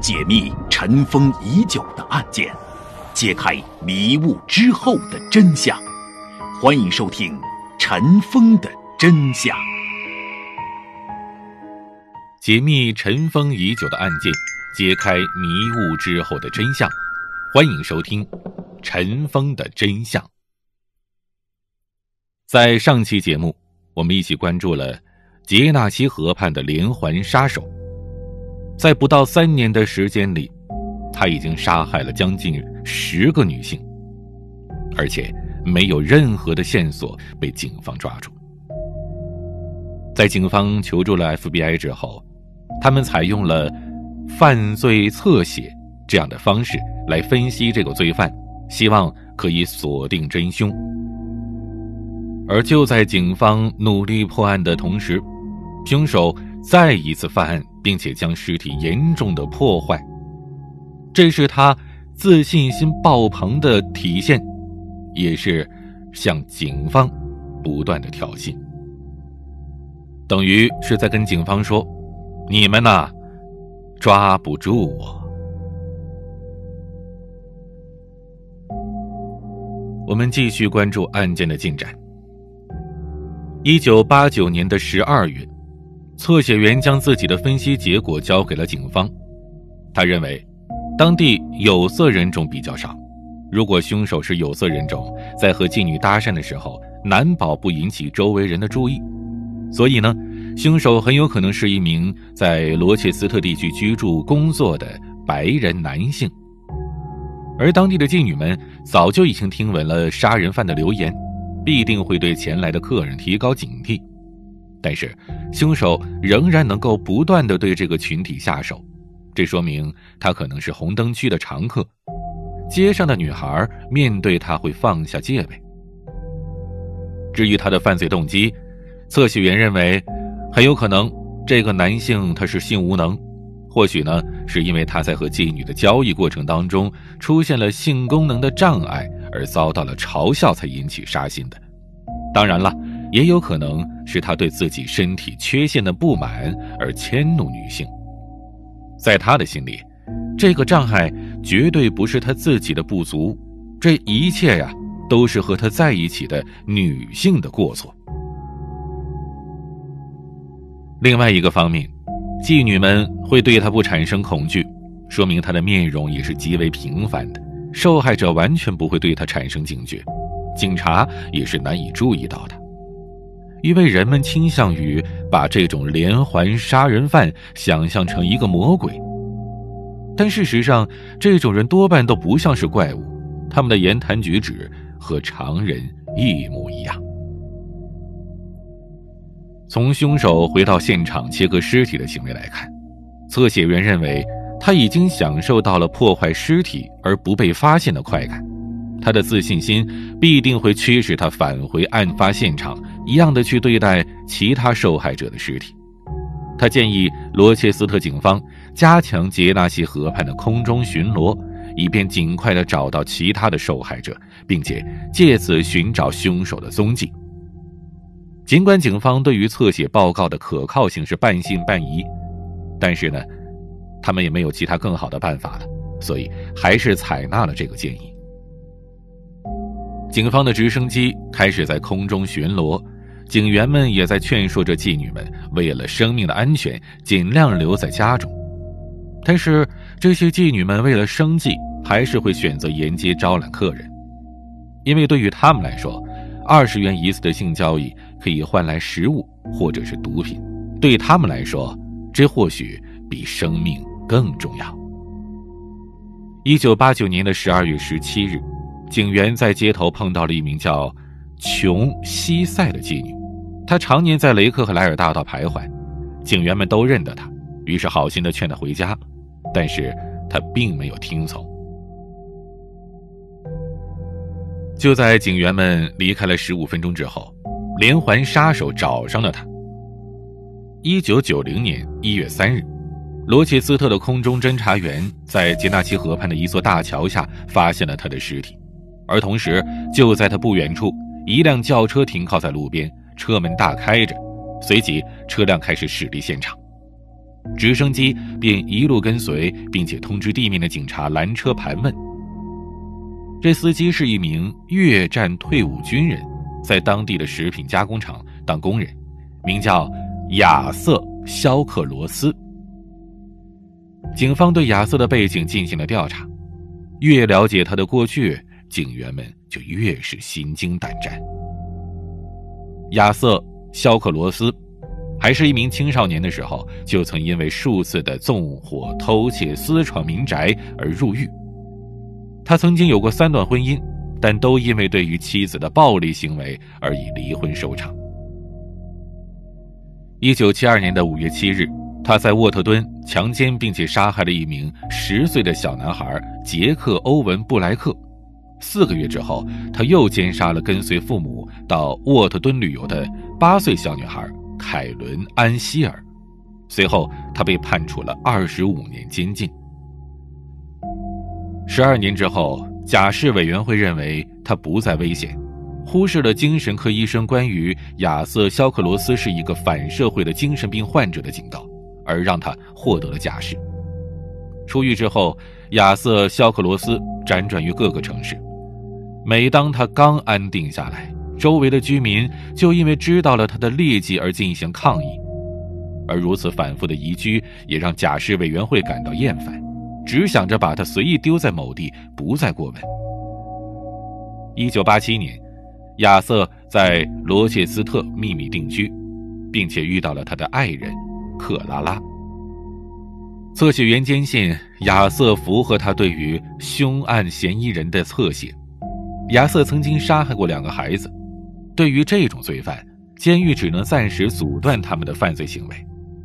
解密尘封已久的案件，揭开迷雾之后的真相。欢迎收听《尘封的真相》。解密尘封已久的案件，揭开迷雾之后的真相。欢迎收听《尘封的真相》。在上期节目，我们一起关注了杰纳西河畔的连环杀手。在不到三年的时间里，他已经杀害了将近十个女性，而且没有任何的线索被警方抓住。在警方求助了 FBI 之后，他们采用了犯罪侧写这样的方式来分析这个罪犯，希望可以锁定真凶。而就在警方努力破案的同时，凶手再一次犯案。并且将尸体严重的破坏，这是他自信心爆棚的体现，也是向警方不断的挑衅，等于是在跟警方说：“你们呐，抓不住我。”我们继续关注案件的进展。一九八九年的十二月。测写员将自己的分析结果交给了警方，他认为，当地有色人种比较少，如果凶手是有色人种，在和妓女搭讪的时候，难保不引起周围人的注意，所以呢，凶手很有可能是一名在罗切斯特地区居住工作的白人男性，而当地的妓女们早就已经听闻了杀人犯的流言，必定会对前来的客人提高警惕。但是，凶手仍然能够不断的对这个群体下手，这说明他可能是红灯区的常客。街上的女孩面对他会放下戒备。至于他的犯罪动机，测序员认为，很有可能这个男性他是性无能，或许呢是因为他在和妓女的交易过程当中出现了性功能的障碍而遭到了嘲笑才引起杀心的。当然了。也有可能是他对自己身体缺陷的不满而迁怒女性，在他的心里，这个障碍绝对不是他自己的不足，这一切呀都是和他在一起的女性的过错。另外一个方面，妓女们会对他不产生恐惧，说明他的面容也是极为平凡的，受害者完全不会对他产生警觉，警察也是难以注意到的。因为人们倾向于把这种连环杀人犯想象成一个魔鬼，但事实上，这种人多半都不像是怪物，他们的言谈举止和常人一模一样。从凶手回到现场切割尸体的行为来看，侧写员认为他已经享受到了破坏尸体而不被发现的快感。他的自信心必定会驱使他返回案发现场，一样的去对待其他受害者的尸体。他建议罗切斯特警方加强杰纳西河畔的空中巡逻，以便尽快的找到其他的受害者，并且借此寻找凶手的踪迹。尽管警方对于侧写报告的可靠性是半信半疑，但是呢，他们也没有其他更好的办法了，所以还是采纳了这个建议。警方的直升机开始在空中巡逻，警员们也在劝说着妓女们，为了生命的安全，尽量留在家中。但是，这些妓女们为了生计，还是会选择沿街招揽客人，因为对于他们来说，二十元一次的性交易可以换来食物或者是毒品，对他们来说，这或许比生命更重要。一九八九年的十二月十七日。警员在街头碰到了一名叫琼西塞的妓女，他常年在雷克和莱尔大道徘徊，警员们都认得他，于是好心的劝他回家，但是他并没有听从。就在警员们离开了十五分钟之后，连环杀手找上了他。一九九零年一月三日，罗切斯特的空中侦察员在杰纳奇河畔的一座大桥下发现了他的尸体。而同时，就在他不远处，一辆轿车停靠在路边，车门大开着，随即车辆开始驶离现场，直升机便一路跟随，并且通知地面的警察拦车盘问。这司机是一名越战退伍军人，在当地的食品加工厂当工人，名叫亚瑟·肖克罗斯。警方对亚瑟的背景进行了调查，越了解他的过去，警员们就越是心惊胆战。亚瑟·肖克罗斯还是一名青少年的时候，就曾因为数次的纵火、偷窃、私闯民宅而入狱。他曾经有过三段婚姻，但都因为对于妻子的暴力行为而以离婚收场。一九七二年的五月七日，他在沃特敦强奸并且杀害了一名十岁的小男孩杰克·欧文·布莱克。四个月之后，他又奸杀了跟随父母到沃特敦旅游的八岁小女孩凯伦·安希尔。随后，他被判处了二十五年监禁。十二年之后，假释委员会认为他不再危险，忽视了精神科医生关于亚瑟·肖克罗斯是一个反社会的精神病患者的警告，而让他获得了假释。出狱之后，亚瑟·肖克罗斯辗转于各个城市。每当他刚安定下来，周围的居民就因为知道了他的劣迹而进行抗议，而如此反复的移居也让假释委员会感到厌烦。只想着把他随意丢在某地，不再过问。一九八七年，亚瑟在罗切斯特秘密定居，并且遇到了他的爱人克拉拉。测血员坚信亚瑟符合他对于凶案嫌疑人的侧写。亚瑟曾经杀害过两个孩子，对于这种罪犯，监狱只能暂时阻断他们的犯罪行为。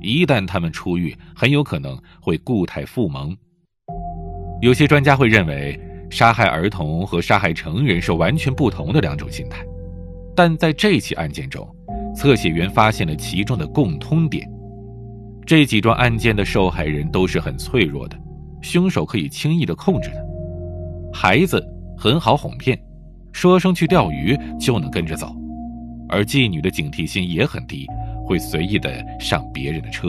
一旦他们出狱，很有可能会固态复萌。有些专家会认为，杀害儿童和杀害成人是完全不同的两种心态，但在这起案件中，测写员发现了其中的共通点：这几桩案件的受害人都是很脆弱的，凶手可以轻易的控制的。孩子很好哄骗，说声去钓鱼就能跟着走，而妓女的警惕心也很低，会随意的上别人的车。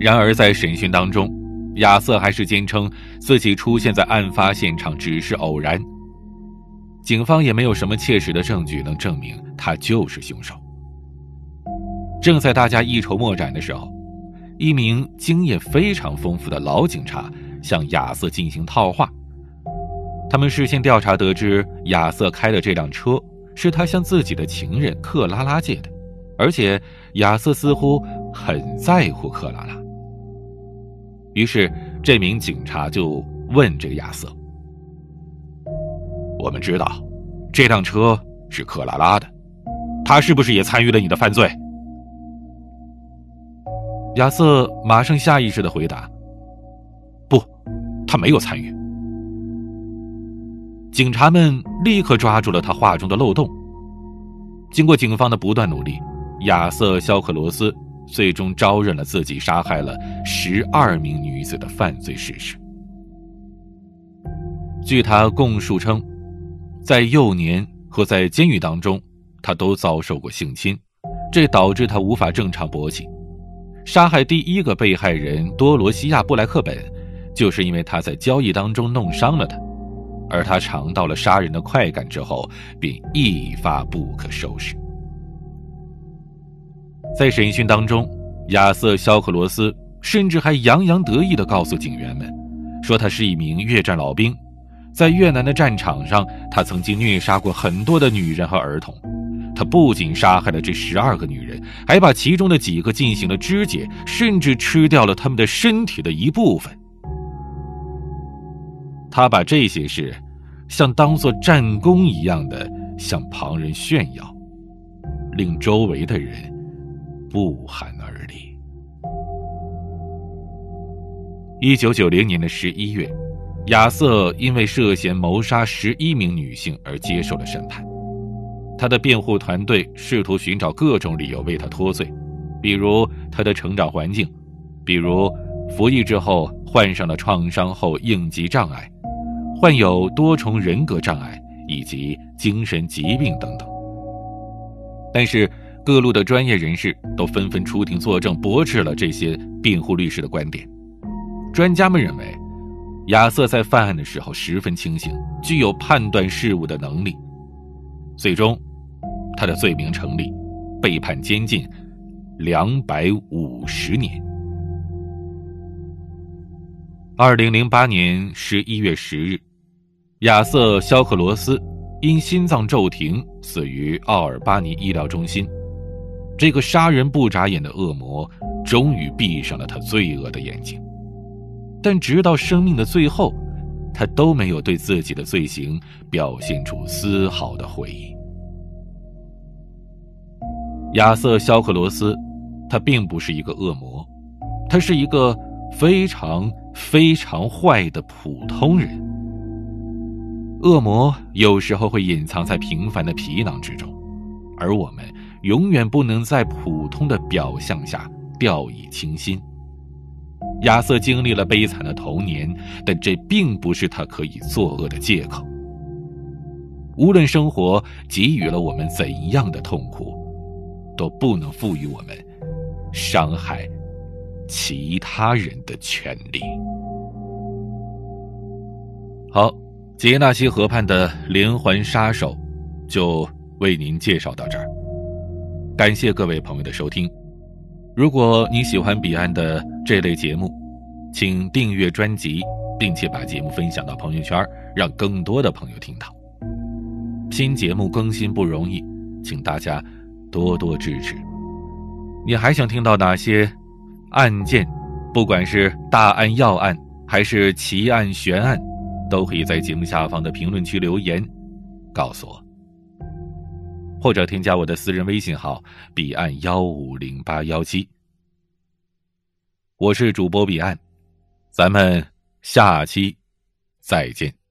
然而在审讯当中，亚瑟还是坚称自己出现在案发现场只是偶然。警方也没有什么切实的证据能证明他就是凶手。正在大家一筹莫展的时候，一名经验非常丰富的老警察向亚瑟进行套话。他们事先调查得知，亚瑟开的这辆车是他向自己的情人克拉拉借的，而且亚瑟似乎很在乎克拉拉。于是，这名警察就问这个亚瑟：“我们知道，这辆车是克拉拉的，他是不是也参与了你的犯罪？”亚瑟马上下意识的回答：“不，他没有参与。”警察们立刻抓住了他话中的漏洞。经过警方的不断努力，亚瑟·肖克罗斯。最终招认了自己杀害了十二名女子的犯罪事实。据他供述称，在幼年和在监狱当中，他都遭受过性侵，这导致他无法正常勃起。杀害第一个被害人多罗西亚·布莱克本，就是因为他在交易当中弄伤了他，而他尝到了杀人的快感之后，便一发不可收拾。在审讯当中，亚瑟·肖克罗斯甚至还洋洋得意地告诉警员们，说他是一名越战老兵，在越南的战场上，他曾经虐杀过很多的女人和儿童。他不仅杀害了这十二个女人，还把其中的几个进行了肢解，甚至吃掉了他们的身体的一部分。他把这些事像当做战功一样的向旁人炫耀，令周围的人。不寒而栗。一九九零年的十一月，亚瑟因为涉嫌谋杀十一名女性而接受了审判。他的辩护团队试图寻找各种理由为他脱罪，比如他的成长环境，比如服役之后患上了创伤后应激障碍，患有多重人格障碍以及精神疾病等等。但是。各路的专业人士都纷纷出庭作证，驳斥了这些辩护律师的观点。专家们认为，亚瑟在犯案的时候十分清醒，具有判断事物的能力。最终，他的罪名成立，被判监禁两百五十年。二零零八年十一月十日，亚瑟·肖克罗斯因心脏骤停死于奥尔巴尼医疗中心。这个杀人不眨眼的恶魔终于闭上了他罪恶的眼睛，但直到生命的最后，他都没有对自己的罪行表现出丝毫的悔意。亚瑟·肖克罗斯，他并不是一个恶魔，他是一个非常。非常坏的普通人，恶魔有时候会隐藏在平凡的皮囊之中，而我们永远不能在普通的表象下掉以轻心。亚瑟经历了悲惨的童年，但这并不是他可以作恶的借口。无论生活给予了我们怎样的痛苦，都不能赋予我们伤害。其他人的权利。好，杰纳西河畔的连环杀手，就为您介绍到这儿。感谢各位朋友的收听。如果你喜欢彼岸的这类节目，请订阅专辑，并且把节目分享到朋友圈，让更多的朋友听到。新节目更新不容易，请大家多多支持。你还想听到哪些？案件，不管是大案要案还是奇案悬案，都可以在节目下方的评论区留言，告诉我，或者添加我的私人微信号彼岸幺五零八幺七。我是主播彼岸，咱们下期再见。